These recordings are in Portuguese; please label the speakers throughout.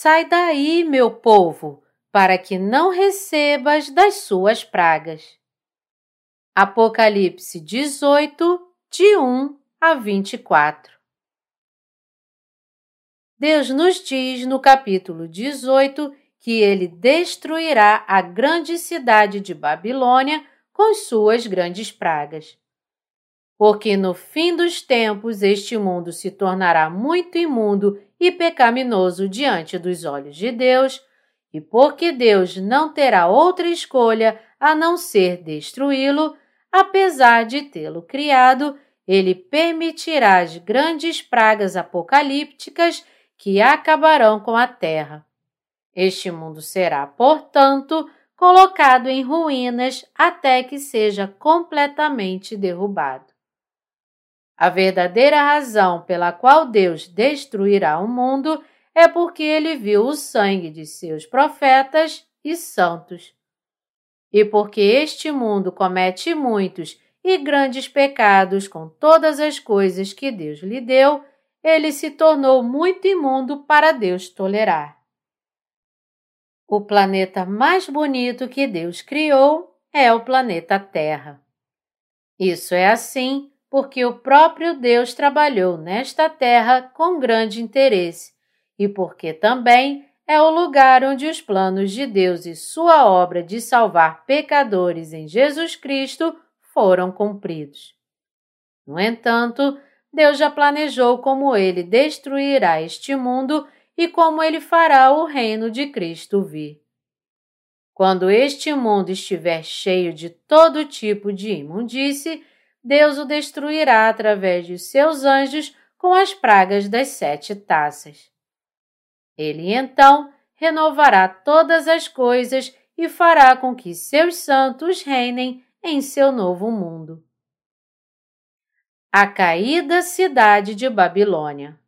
Speaker 1: Sai daí, meu povo, para que não recebas das suas pragas. Apocalipse 18, de 1 a 24. Deus nos diz no capítulo 18 que ele destruirá a grande cidade de Babilônia com suas grandes pragas. Porque no fim dos tempos este mundo se tornará muito imundo e pecaminoso diante dos olhos de Deus, e porque Deus não terá outra escolha a não ser destruí-lo, apesar de tê-lo criado, ele permitirá as grandes pragas apocalípticas que acabarão com a terra. Este mundo será, portanto, colocado em ruínas até que seja completamente derrubado. A verdadeira razão pela qual Deus destruirá o mundo é porque ele viu o sangue de seus profetas e santos. E porque este mundo comete muitos e grandes pecados com todas as coisas que Deus lhe deu, ele se tornou muito imundo para Deus tolerar. O planeta mais bonito que Deus criou é o planeta Terra. Isso é assim porque o próprio Deus trabalhou nesta terra com grande interesse e porque também é o lugar onde os planos de Deus e sua obra de salvar pecadores em Jesus Cristo foram cumpridos. No entanto, Deus já planejou como ele destruirá este mundo e como ele fará o reino de Cristo vir. Quando este mundo estiver cheio de todo tipo de imundície, Deus o destruirá através de seus anjos com as pragas das sete taças. Ele então renovará todas as coisas e fará com que seus santos reinem em seu novo mundo. A caída cidade de Babilônia.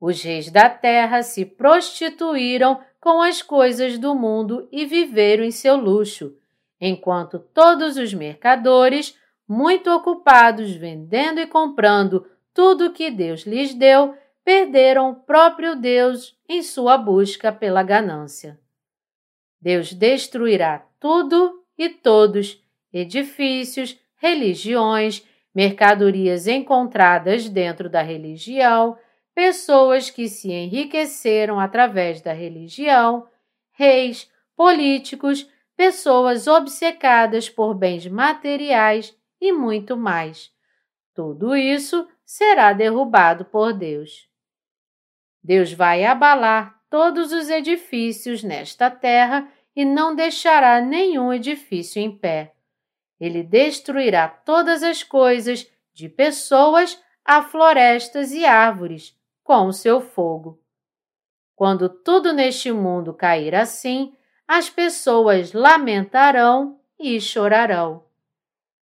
Speaker 1: Os reis da terra se prostituíram com as coisas do mundo e viveram em seu luxo, enquanto todos os mercadores, muito ocupados vendendo e comprando tudo que Deus lhes deu, perderam o próprio Deus em sua busca pela ganância. Deus destruirá tudo e todos, edifícios, religiões, mercadorias encontradas dentro da religião, pessoas que se enriqueceram através da religião, reis, políticos, pessoas obcecadas por bens materiais e muito mais. Tudo isso será derrubado por Deus. Deus vai abalar todos os edifícios nesta terra e não deixará nenhum edifício em pé. Ele destruirá todas as coisas, de pessoas a florestas e árvores, com o seu fogo. Quando tudo neste mundo cair assim, as pessoas lamentarão e chorarão.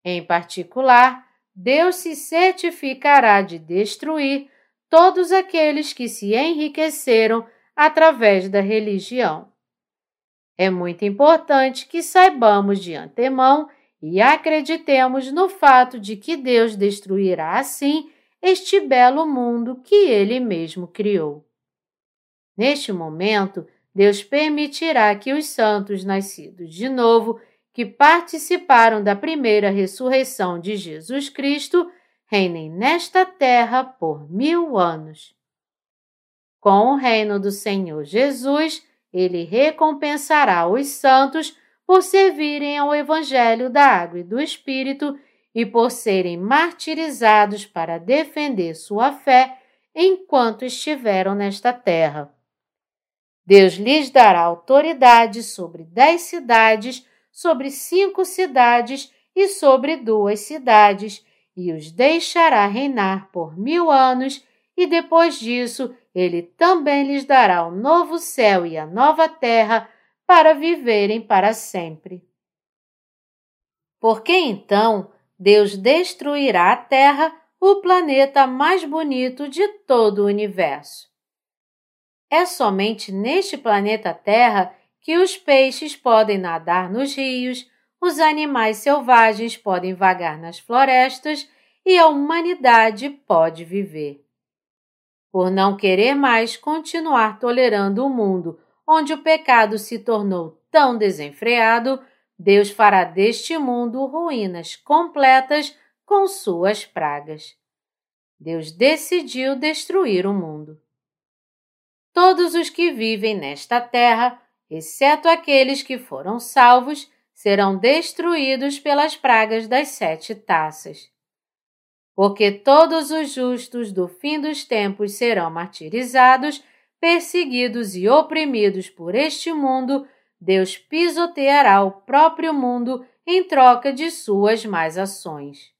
Speaker 1: Em particular, Deus se certificará de destruir todos aqueles que se enriqueceram através da religião. É muito importante que saibamos de antemão e acreditemos no fato de que Deus destruirá assim este belo mundo que Ele mesmo criou. Neste momento, Deus permitirá que os santos nascidos de novo, que participaram da primeira ressurreição de Jesus Cristo, reinem nesta terra por mil anos. Com o reino do Senhor Jesus, ele recompensará os santos por servirem ao Evangelho da Água e do Espírito e por serem martirizados para defender sua fé enquanto estiveram nesta terra. Deus lhes dará autoridade sobre dez cidades, sobre cinco cidades e sobre duas cidades, e os deixará reinar por mil anos, e depois disso ele também lhes dará o novo céu e a nova terra para viverem para sempre. Porque então Deus destruirá a terra, o planeta mais bonito de todo o universo. É somente neste planeta Terra que os peixes podem nadar nos rios, os animais selvagens podem vagar nas florestas e a humanidade pode viver. Por não querer mais continuar tolerando o mundo onde o pecado se tornou tão desenfreado, Deus fará deste mundo ruínas completas com suas pragas. Deus decidiu destruir o mundo. Todos os que vivem nesta terra, exceto aqueles que foram salvos, serão destruídos pelas pragas das sete taças. Porque todos os justos do fim dos tempos serão martirizados, perseguidos e oprimidos por este mundo, Deus pisoteará o próprio mundo em troca de suas más ações.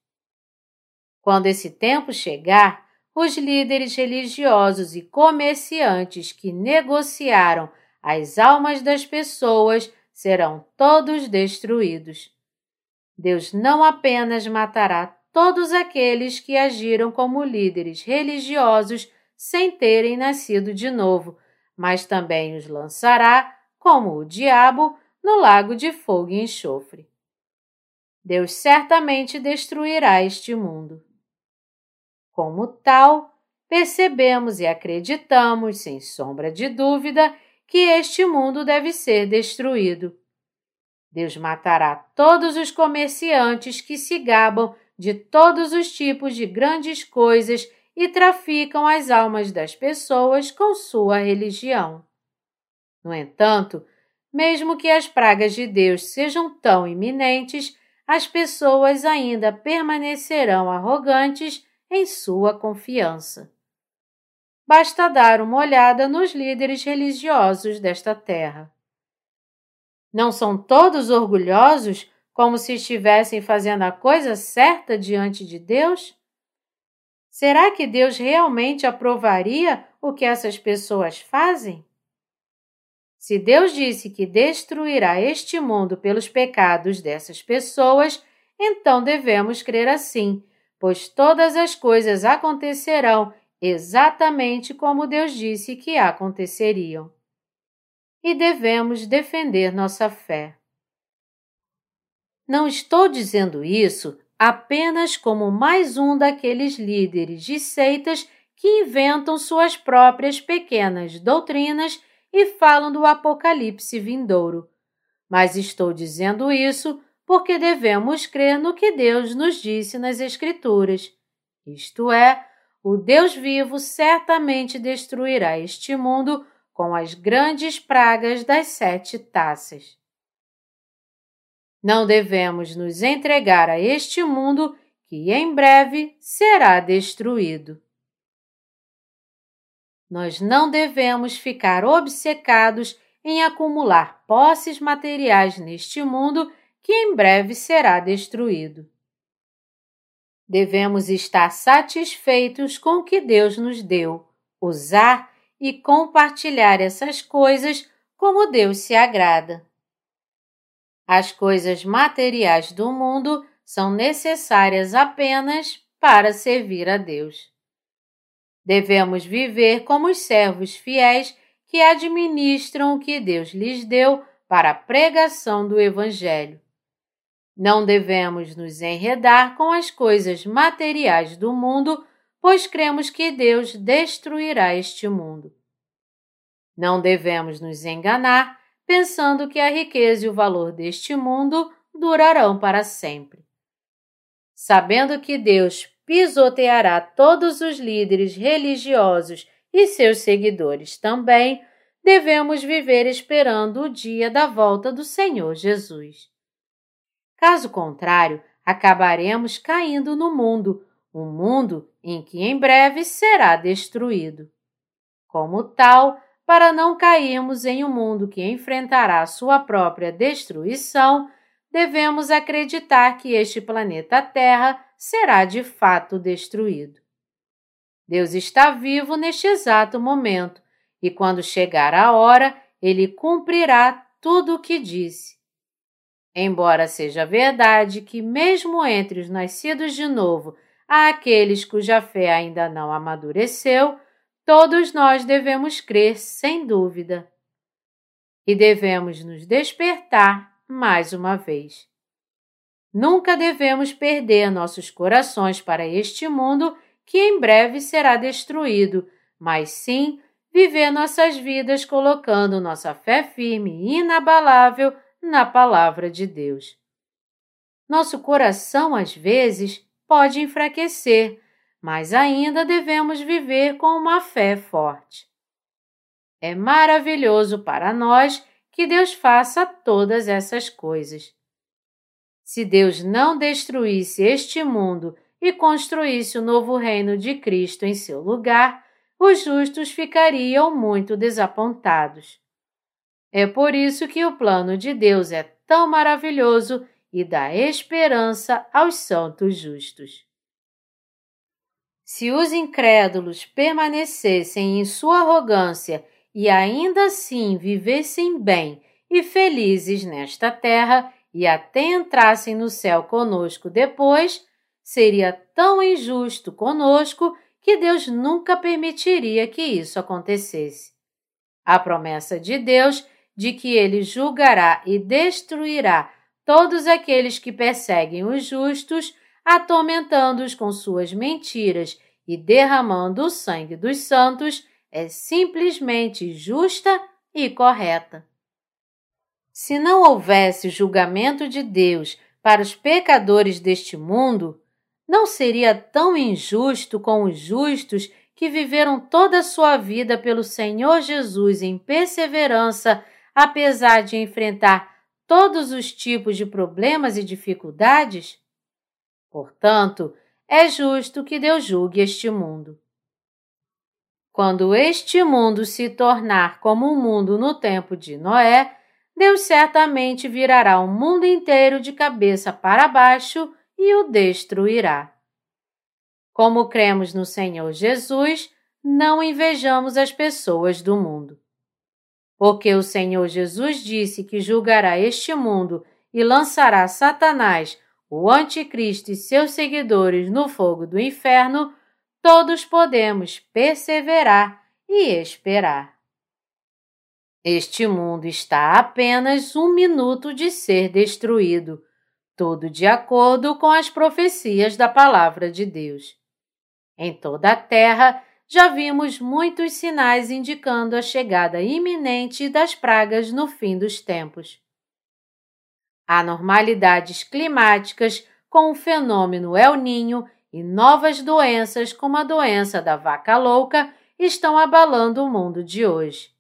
Speaker 1: Quando esse tempo chegar, os líderes religiosos e comerciantes que negociaram as almas das pessoas serão todos destruídos. Deus não apenas matará todos aqueles que agiram como líderes religiosos sem terem nascido de novo, mas também os lançará, como o diabo, no lago de fogo e enxofre. Deus certamente destruirá este mundo. Como tal, percebemos e acreditamos, sem sombra de dúvida, que este mundo deve ser destruído. Deus matará todos os comerciantes que se gabam de todos os tipos de grandes coisas e traficam as almas das pessoas com sua religião. No entanto, mesmo que as pragas de Deus sejam tão iminentes, as pessoas ainda permanecerão arrogantes em sua confiança. Basta dar uma olhada nos líderes religiosos desta terra. Não são todos orgulhosos como se estivessem fazendo a coisa certa diante de Deus? Será que Deus realmente aprovaria o que essas pessoas fazem? Se Deus disse que destruirá este mundo pelos pecados dessas pessoas, então devemos crer assim pois todas as coisas acontecerão exatamente como Deus disse que aconteceriam. E devemos defender nossa fé. Não estou dizendo isso apenas como mais um daqueles líderes de seitas que inventam suas próprias pequenas doutrinas e falam do apocalipse vindouro, mas estou dizendo isso porque devemos crer no que Deus nos disse nas Escrituras. Isto é, o Deus vivo certamente destruirá este mundo com as grandes pragas das sete taças. Não devemos nos entregar a este mundo que em breve será destruído. Nós não devemos ficar obcecados em acumular posses materiais neste mundo que em breve será destruído. Devemos estar satisfeitos com o que Deus nos deu, usar e compartilhar essas coisas como Deus se agrada. As coisas materiais do mundo são necessárias apenas para servir a Deus. Devemos viver como os servos fiéis que administram o que Deus lhes deu para a pregação do Evangelho. Não devemos nos enredar com as coisas materiais do mundo, pois cremos que Deus destruirá este mundo. Não devemos nos enganar pensando que a riqueza e o valor deste mundo durarão para sempre. Sabendo que Deus pisoteará todos os líderes religiosos e seus seguidores também, devemos viver esperando o dia da volta do Senhor Jesus. Caso contrário, acabaremos caindo no mundo, um mundo em que em breve será destruído. Como tal, para não cairmos em um mundo que enfrentará sua própria destruição, devemos acreditar que este planeta Terra será de fato destruído. Deus está vivo neste exato momento e, quando chegar a hora, ele cumprirá tudo o que disse. Embora seja verdade que, mesmo entre os nascidos de novo, há aqueles cuja fé ainda não amadureceu, todos nós devemos crer sem dúvida. E devemos nos despertar mais uma vez. Nunca devemos perder nossos corações para este mundo que em breve será destruído, mas sim viver nossas vidas colocando nossa fé firme e inabalável na palavra de Deus. Nosso coração, às vezes, pode enfraquecer, mas ainda devemos viver com uma fé forte. É maravilhoso para nós que Deus faça todas essas coisas. Se Deus não destruísse este mundo e construísse o novo reino de Cristo em seu lugar, os justos ficariam muito desapontados. É por isso que o plano de Deus é tão maravilhoso e dá esperança aos santos justos. Se os incrédulos permanecessem em sua arrogância e ainda assim vivessem bem e felizes nesta terra e até entrassem no céu conosco depois, seria tão injusto conosco que Deus nunca permitiria que isso acontecesse. A promessa de Deus de que ele julgará e destruirá todos aqueles que perseguem os justos, atormentando-os com suas mentiras e derramando o sangue dos santos, é simplesmente justa e correta. Se não houvesse julgamento de Deus para os pecadores deste mundo, não seria tão injusto com os justos que viveram toda a sua vida pelo Senhor Jesus em perseverança, apesar de enfrentar todos os tipos de problemas e dificuldades? Portanto, é justo que Deus julgue este mundo. Quando este mundo se tornar como o um mundo no tempo de Noé, Deus certamente virará o mundo inteiro de cabeça para baixo e o destruirá. Como cremos no Senhor Jesus, não invejamos as pessoas do mundo. Porque o Senhor Jesus disse que julgará este mundo e lançará Satanás, o Anticristo e seus seguidores no fogo do inferno, todos podemos perseverar e esperar. Este mundo está a apenas um minuto de ser destruído tudo de acordo com as profecias da Palavra de Deus. Em toda a terra já vimos muitos sinais indicando a chegada iminente das pragas no fim dos tempos. Anormalidades climáticas com o fenômeno El Ninho e novas doenças como a doença da vaca louca estão abalando o mundo de hoje.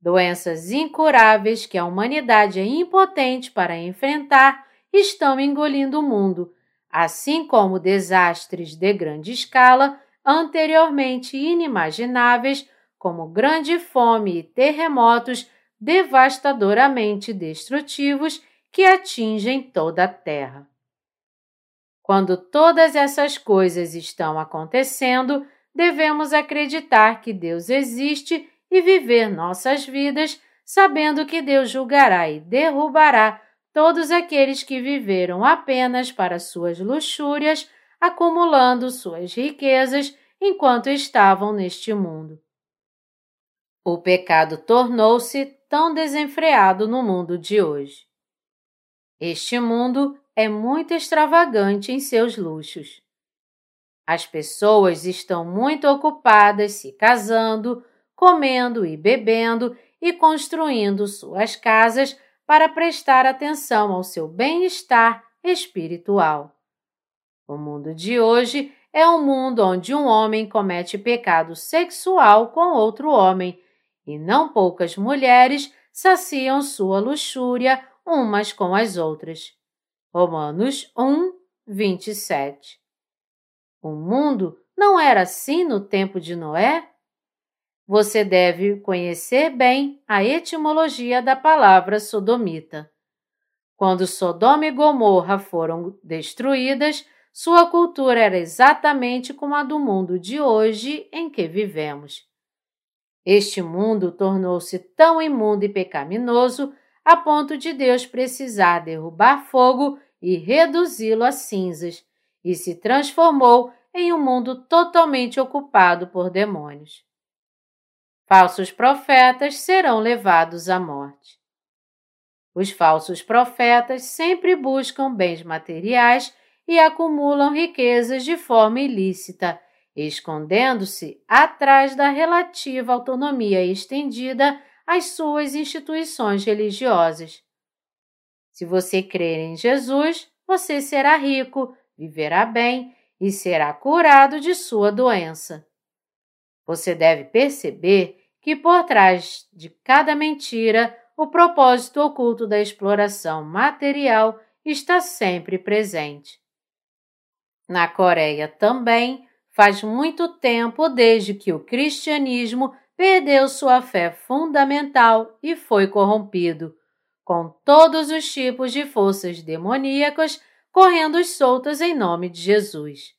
Speaker 1: Doenças incuráveis que a humanidade é impotente para enfrentar estão engolindo o mundo, assim como desastres de grande escala anteriormente inimagináveis, como grande fome e terremotos devastadoramente destrutivos que atingem toda a Terra. Quando todas essas coisas estão acontecendo, devemos acreditar que Deus existe e viver nossas vidas sabendo que Deus julgará e derrubará todos aqueles que viveram apenas para suas luxúrias, acumulando suas riquezas enquanto estavam neste mundo. O pecado tornou-se tão desenfreado no mundo de hoje. Este mundo é muito extravagante em seus luxos. As pessoas estão muito ocupadas se casando, comendo e bebendo e construindo suas casas para prestar atenção ao seu bem-estar espiritual. O mundo de hoje é um mundo onde um homem comete pecado sexual com outro homem e não poucas mulheres saciam sua luxúria umas com as outras. Romanos 1, 27. O mundo não era assim no tempo de Noé? Você deve conhecer bem a etimologia da palavra sodomita. Quando Sodoma e Gomorra foram destruídas, sua cultura era exatamente como a do mundo de hoje em que vivemos. Este mundo tornou-se tão imundo e pecaminoso a ponto de Deus precisar derrubar fogo e reduzi-lo a cinzas, e se transformou em um mundo totalmente ocupado por demônios falsos profetas serão levados à morte. Os falsos profetas sempre buscam bens materiais e acumulam riquezas de forma ilícita, escondendo-se atrás da relativa autonomia estendida às suas instituições religiosas. Se você crer em Jesus, você será rico, viverá bem e será curado de sua doença. Você deve perceber que por trás de cada mentira, o propósito oculto da exploração material está sempre presente. Na Coreia também, faz muito tempo desde que o cristianismo perdeu sua fé fundamental e foi corrompido, com todos os tipos de forças demoníacas correndo soltas em nome de Jesus.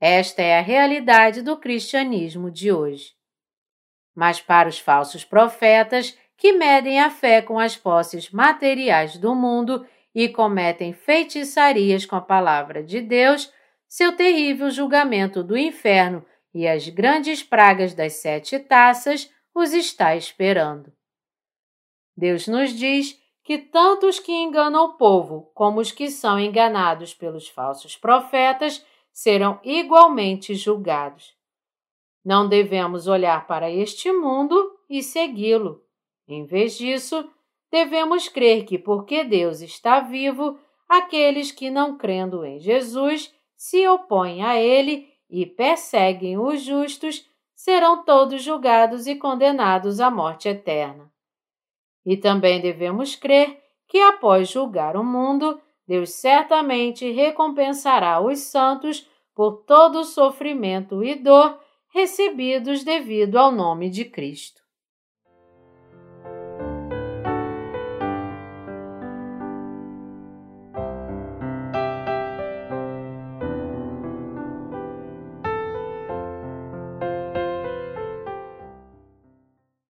Speaker 1: Esta é a realidade do cristianismo de hoje. Mas para os falsos profetas, que medem a fé com as posses materiais do mundo e cometem feitiçarias com a palavra de Deus, seu terrível julgamento do inferno e as grandes pragas das sete taças os está esperando. Deus nos diz que tanto os que enganam o povo como os que são enganados pelos falsos profetas serão igualmente julgados. Não devemos olhar para este mundo e segui-lo. Em vez disso, devemos crer que, porque Deus está vivo, aqueles que não crendo em Jesus se opõem a ele e perseguem os justos serão todos julgados e condenados à morte eterna. E também devemos crer que, após julgar o mundo, Deus certamente recompensará os santos por todo o sofrimento e dor recebidos devido ao nome de Cristo.